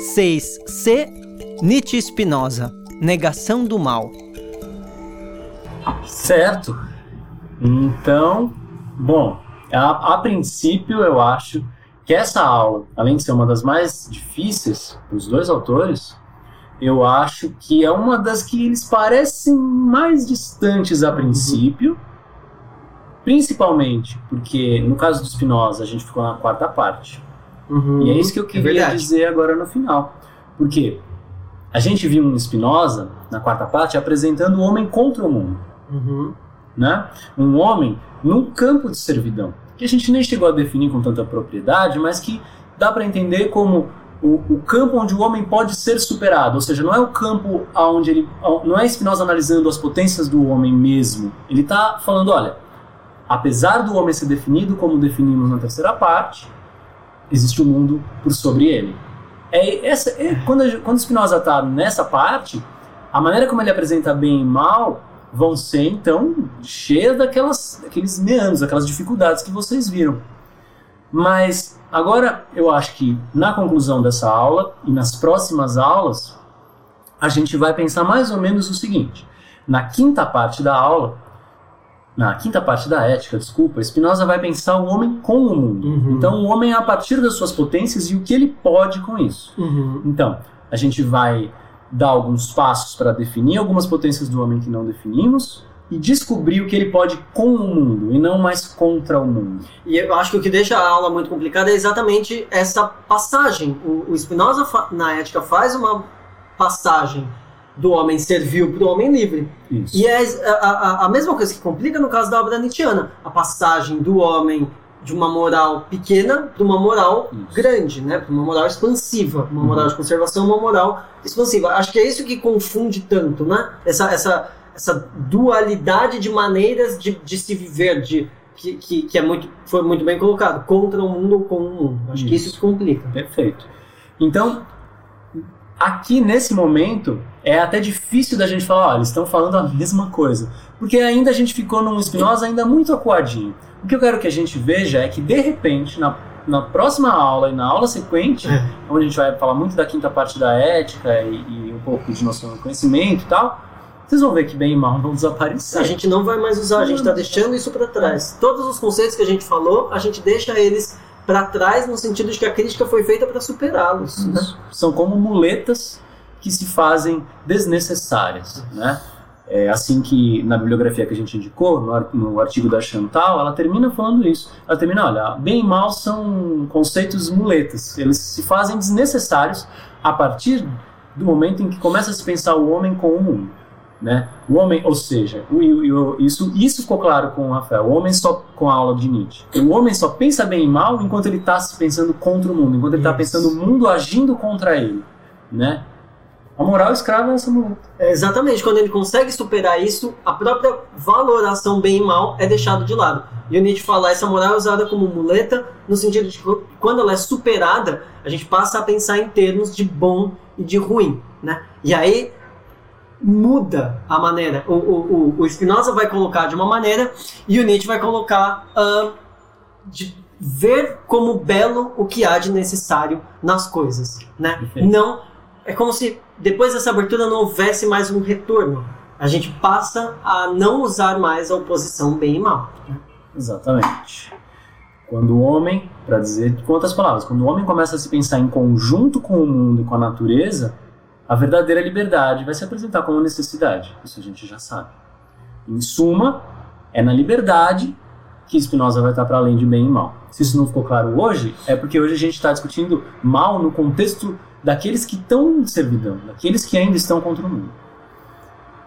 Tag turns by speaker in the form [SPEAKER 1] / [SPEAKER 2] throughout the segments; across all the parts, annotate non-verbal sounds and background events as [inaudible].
[SPEAKER 1] 6C Nietzsche Spinoza Negação do Mal.
[SPEAKER 2] Certo. Então, bom, a, a princípio eu acho que essa aula, além de ser uma das mais difíceis para os dois autores, eu acho que é uma das que eles parecem mais distantes a princípio, principalmente porque no caso do Spinoza a gente ficou na quarta parte.
[SPEAKER 3] Uhum.
[SPEAKER 2] E é isso que eu queria
[SPEAKER 3] verdade.
[SPEAKER 2] dizer agora no final. Porque a gente viu um Spinoza, na quarta parte, apresentando o homem contra o mundo.
[SPEAKER 3] Uhum.
[SPEAKER 2] Né? Um homem num campo de servidão, que a gente nem chegou a definir com tanta propriedade, mas que dá para entender como o, o campo onde o homem pode ser superado, ou seja, não é o campo onde ele. Não é Spinoza analisando as potências do homem mesmo. Ele está falando: olha, apesar do homem ser definido como definimos na terceira parte, existe o um mundo por sobre ele. É, essa, é, quando, quando Spinoza está nessa parte, a maneira como ele apresenta bem e mal vão ser, então, cheias daquelas, daqueles meandros, daquelas dificuldades que vocês viram. Mas agora eu acho que na conclusão dessa aula e nas próximas aulas, a gente vai pensar mais ou menos o seguinte: na quinta parte da aula, na quinta parte da ética, desculpa, Spinoza vai pensar o homem com o mundo.
[SPEAKER 3] Uhum.
[SPEAKER 2] Então, o homem é a partir das suas potências e o que ele pode com isso.
[SPEAKER 3] Uhum.
[SPEAKER 2] Então, a gente vai dar alguns passos para definir algumas potências do homem que não definimos e descobrir o que ele pode com o mundo e não mais contra o mundo.
[SPEAKER 3] E eu acho que o que deixa a aula muito complicada é exatamente essa passagem. O, o Spinoza, na ética, faz uma passagem do homem servil para o homem livre.
[SPEAKER 2] Isso.
[SPEAKER 3] E é a, a, a mesma coisa que complica no caso da obra nietzschiana. A passagem do homem de uma moral pequena para uma moral
[SPEAKER 2] Isso.
[SPEAKER 3] grande, né? Para uma moral expansiva, uma moral de conservação, uma moral expansiva. Acho que é isso que confunde tanto, né? Essa, essa, essa dualidade de maneiras de, de se viver, de que, que, que é muito, foi muito bem colocado, contra o mundo ou com o mundo. Acho que
[SPEAKER 2] Isso.
[SPEAKER 3] isso complica.
[SPEAKER 2] Perfeito. Então, aqui nesse momento, é até difícil da gente falar, olha, eles estão falando a mesma coisa. Porque ainda a gente ficou num Spinoza ainda muito acuadinho. O que eu quero que a gente veja é que, de repente, na, na próxima aula e na aula sequente,
[SPEAKER 3] É.
[SPEAKER 2] onde a gente vai falar muito da quinta parte da ética e, e um pouco de noção do conhecimento e tal, vocês vão ver que bem e mal vão desaparecer.
[SPEAKER 3] A gente não vai mais usar, a gente está deixando isso para trás. Todos os conceitos que a gente falou, a gente deixa eles para trás no sentido de que a crítica foi feita para superá-los. né?
[SPEAKER 2] São como muletas que se fazem desnecessárias, né? É assim que na bibliografia que a gente indicou, no, ar- no artigo da Chantal, ela termina falando isso. Ela termina, olha, bem e mal são conceitos muletas. Eles se fazem desnecessários a partir do momento em que começa a se pensar o homem com o mundo. Né? O homem, ou seja, o- o- o- isso, isso ficou claro com o Rafael, o homem só com a aula de Nietzsche. O homem só pensa bem e mal enquanto ele está se pensando contra o mundo, enquanto ele está pensando o mundo agindo contra ele. Né? A moral escrava é essa muleta.
[SPEAKER 3] É, exatamente, quando ele consegue superar isso, a própria valoração bem e mal é deixada de lado. E o Nietzsche fala, essa moral é usada como muleta, no sentido de que quando ela é superada, a gente passa a pensar em termos de bom e de ruim. Né? E aí muda a maneira. O, o, o, Spinoza vai colocar de uma maneira e o Nietzsche vai colocar ah, de ver como belo o que há de necessário nas coisas. Né?
[SPEAKER 2] Perfeito.
[SPEAKER 3] Não é como se depois dessa abertura não houvesse mais um retorno. A gente passa a não usar mais a oposição bem e mal.
[SPEAKER 2] Exatamente. Quando o homem, para dizer com outras palavras, quando o homem começa a se pensar em conjunto com o mundo e com a natureza, a verdadeira liberdade vai se apresentar como necessidade. Isso a gente já sabe. Em suma, é na liberdade que Spinoza vai estar para além de bem e mal. Se isso não ficou claro hoje, é porque hoje a gente está discutindo mal no contexto daqueles que estão em servidão, daqueles que ainda estão contra o mundo.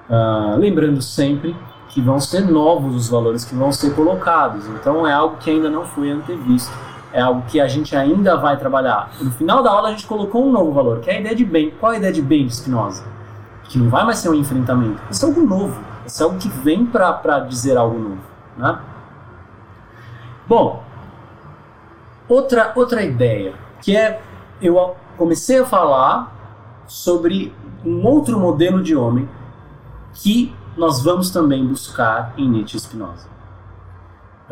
[SPEAKER 2] Ah, lembrando sempre que vão ser novos os valores que vão ser colocados. Então é algo que ainda não foi antevisto. É algo que a gente ainda vai trabalhar. No final da aula a gente colocou um novo valor, que é a ideia de bem. Qual é a ideia de bem de Spinoza? Que não vai mais ser um enfrentamento. Isso é algo novo. Isso é algo que vem para dizer algo novo. Né? Bom, outra, outra ideia, que é eu comecei a falar sobre um outro modelo de homem que nós vamos também buscar em Nietzsche e Spinoza.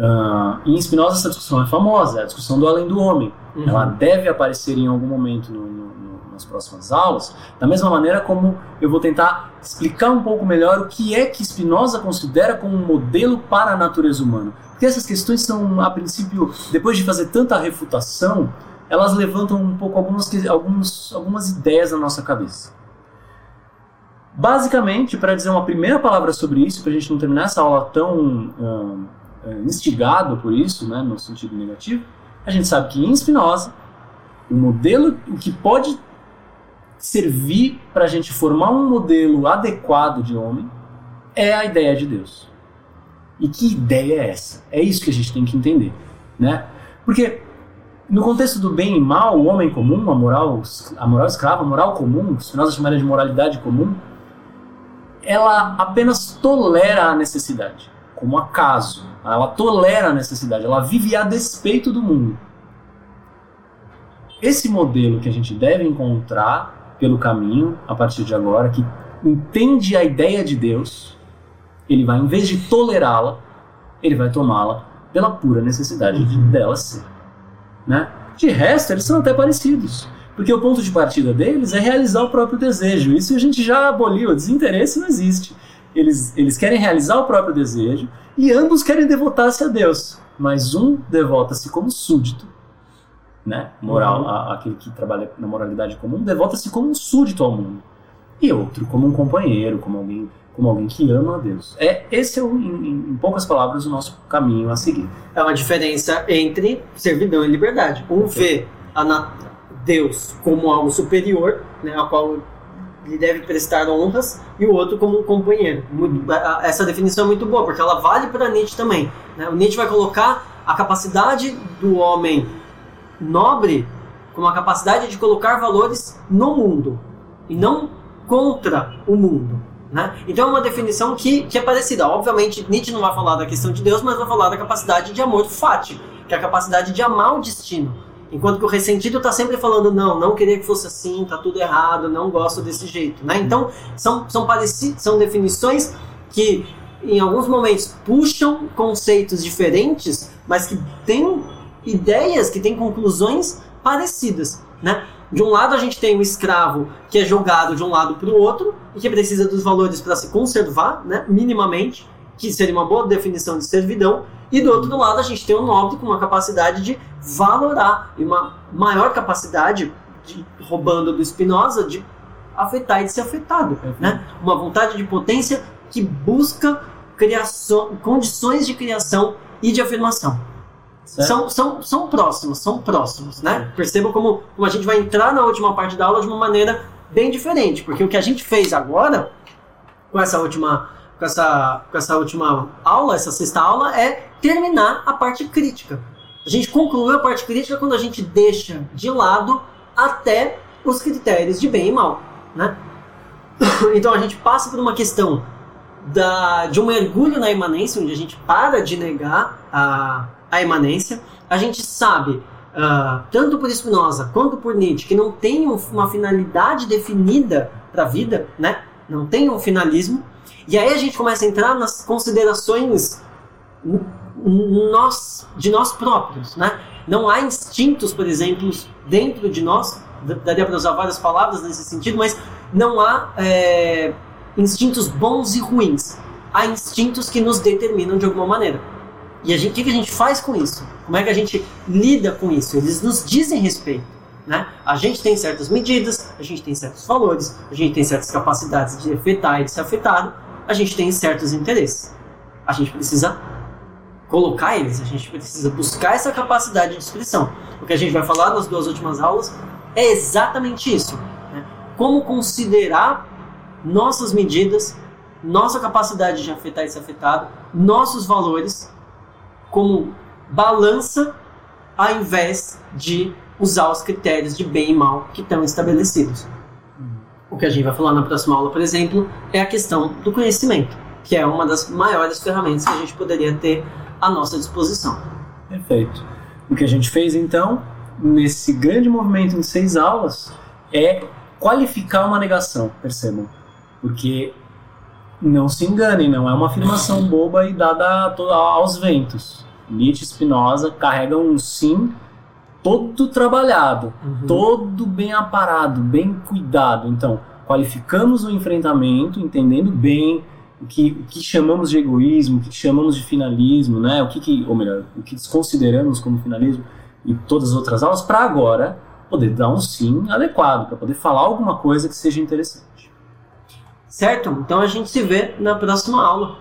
[SPEAKER 2] Ah, em Spinoza essa discussão é famosa, é a discussão do além do homem.
[SPEAKER 3] Uhum.
[SPEAKER 2] Ela deve aparecer em algum momento no- no- no- na nas próximas aulas, da mesma maneira como eu vou tentar explicar um pouco melhor o que é que Spinoza considera como um modelo para a natureza humana. Porque essas questões são, a princípio, depois de fazer tanta refutação, elas levantam um pouco algumas, alguns, algumas ideias na nossa cabeça. Basicamente, para dizer uma primeira palavra sobre isso, para a gente não terminar essa aula tão uh, instigado por isso, né, no sentido negativo, a gente sabe que em Spinoza, o modelo, o que pode servir para a gente formar um modelo adequado de homem é a ideia de Deus. E que ideia é essa? É isso que a gente tem que entender, né? Porque no contexto do bem e mal, o homem comum, a moral, a moral escrava, a moral comum, Spinoza chamaria de moralidade comum, ela apenas tolera a necessidade, como acaso. Ela tolera a necessidade, ela vive a despeito do mundo. Esse modelo que a gente deve encontrar pelo caminho, a partir de agora, que entende a ideia de Deus, ele vai, em vez de tolerá-la, ele vai tomá-la pela pura necessidade uhum. dela ser. Né? De resto, eles são até parecidos. Porque o ponto de partida deles é realizar o próprio desejo. Isso a gente já aboliu, o desinteresse não existe. Eles, eles querem realizar o próprio desejo e ambos querem devotar-se a Deus. Mas um devota-se como súdito, né? Moral, uhum. a, aquele que trabalha na moralidade comum, devota-se como um súdito ao mundo. E outro como um companheiro, como alguém, como alguém que ama a Deus. É esse é o, em, em poucas palavras o nosso caminho a seguir.
[SPEAKER 3] É uma diferença entre servidão e liberdade. Um vê a, Deus como algo superior, né, a qual lhe deve prestar honras, e o outro como um companheiro. Muito, essa definição é muito boa, porque ela vale para Nietzsche também. Né? O Nietzsche vai colocar a capacidade do homem nobre como a capacidade de colocar valores no mundo, e não contra o mundo. Né? Então é uma definição que, que é parecida. Obviamente, Nietzsche não vai falar da questão de Deus, mas vai falar da capacidade de amor fati, que é a capacidade de amar o destino Enquanto que o ressentido está sempre falando, não, não queria que fosse assim, tá tudo errado, não gosto desse jeito. Né? Então, são, são, são definições que, em alguns momentos, puxam conceitos diferentes, mas que têm ideias, que têm conclusões parecidas. Né? De um lado, a gente tem o escravo que é jogado de um lado para o outro e que precisa dos valores para se conservar, né, minimamente, que seria uma boa definição de servidão. E do outro lado, a gente tem o nobre com uma capacidade de valorar e uma maior capacidade, de, roubando do Spinoza, de afetar e de ser afetado. Uhum. Né? Uma vontade de potência que busca criação, condições de criação e de afirmação. São, são, são próximos, são próximos, né? É. Perceba como, como a gente vai entrar na última parte da aula de uma maneira bem diferente, porque o que a gente fez agora, com essa última, com essa, com essa última aula, essa sexta aula, é terminar a parte crítica. A gente concluiu a parte crítica quando a gente deixa de lado até os critérios de bem e mal, né? [coughs] Então a gente passa por uma questão da, de um mergulho na imanência, onde a gente para de negar a, a imanência. A gente sabe, uh, tanto por Spinoza quanto por Nietzsche, que não tem uma finalidade definida para a vida, né? Não tem um finalismo. E aí a gente começa a entrar nas considerações nós, de nós próprios, né? Não há instintos, por exemplo, dentro de nós, daria para usar várias palavras nesse sentido, mas não há é, instintos bons e ruins. Há instintos que nos determinam de alguma maneira. E o que, que a gente faz com isso? Como é que a gente lida com isso? Eles nos dizem respeito. Né? A gente tem certas medidas, a gente tem certos valores, a gente tem certas capacidades de afetar e de ser afetado, a gente tem certos interesses. A gente precisa colocar eles, a gente precisa buscar essa capacidade de expressão. O que a gente vai falar nas duas últimas aulas é exatamente isso. Né? Como considerar nossas medidas, nossa capacidade de afetar e ser afetado, nossos valores como balança ao invés de usar os critérios de bem e mal que estão estabelecidos. O que a gente vai falar na próxima aula, por exemplo, é a questão do conhecimento, que é uma das maiores ferramentas que a gente poderia ter à nossa disposição.
[SPEAKER 2] Perfeito. O que a gente fez então, nesse grande movimento em seis aulas, é qualificar uma negação, percebam. Porque não se enganem, não é uma afirmação boba e dada aos ventos. Nietzsche e Spinoza carregam um sim todo trabalhado,
[SPEAKER 3] Uhum.
[SPEAKER 2] todo bem aparado, bem cuidado. Então, qualificamos o enfrentamento, entendendo bem o que, o que chamamos de egoísmo, o que chamamos de finalismo, né? O que, que ou melhor, o que desconsideramos como finalismo e todas as outras aulas, para agora poder dar um sim adequado, para poder falar alguma coisa que seja interessante.
[SPEAKER 3] Certo? Então a gente se vê na próxima aula.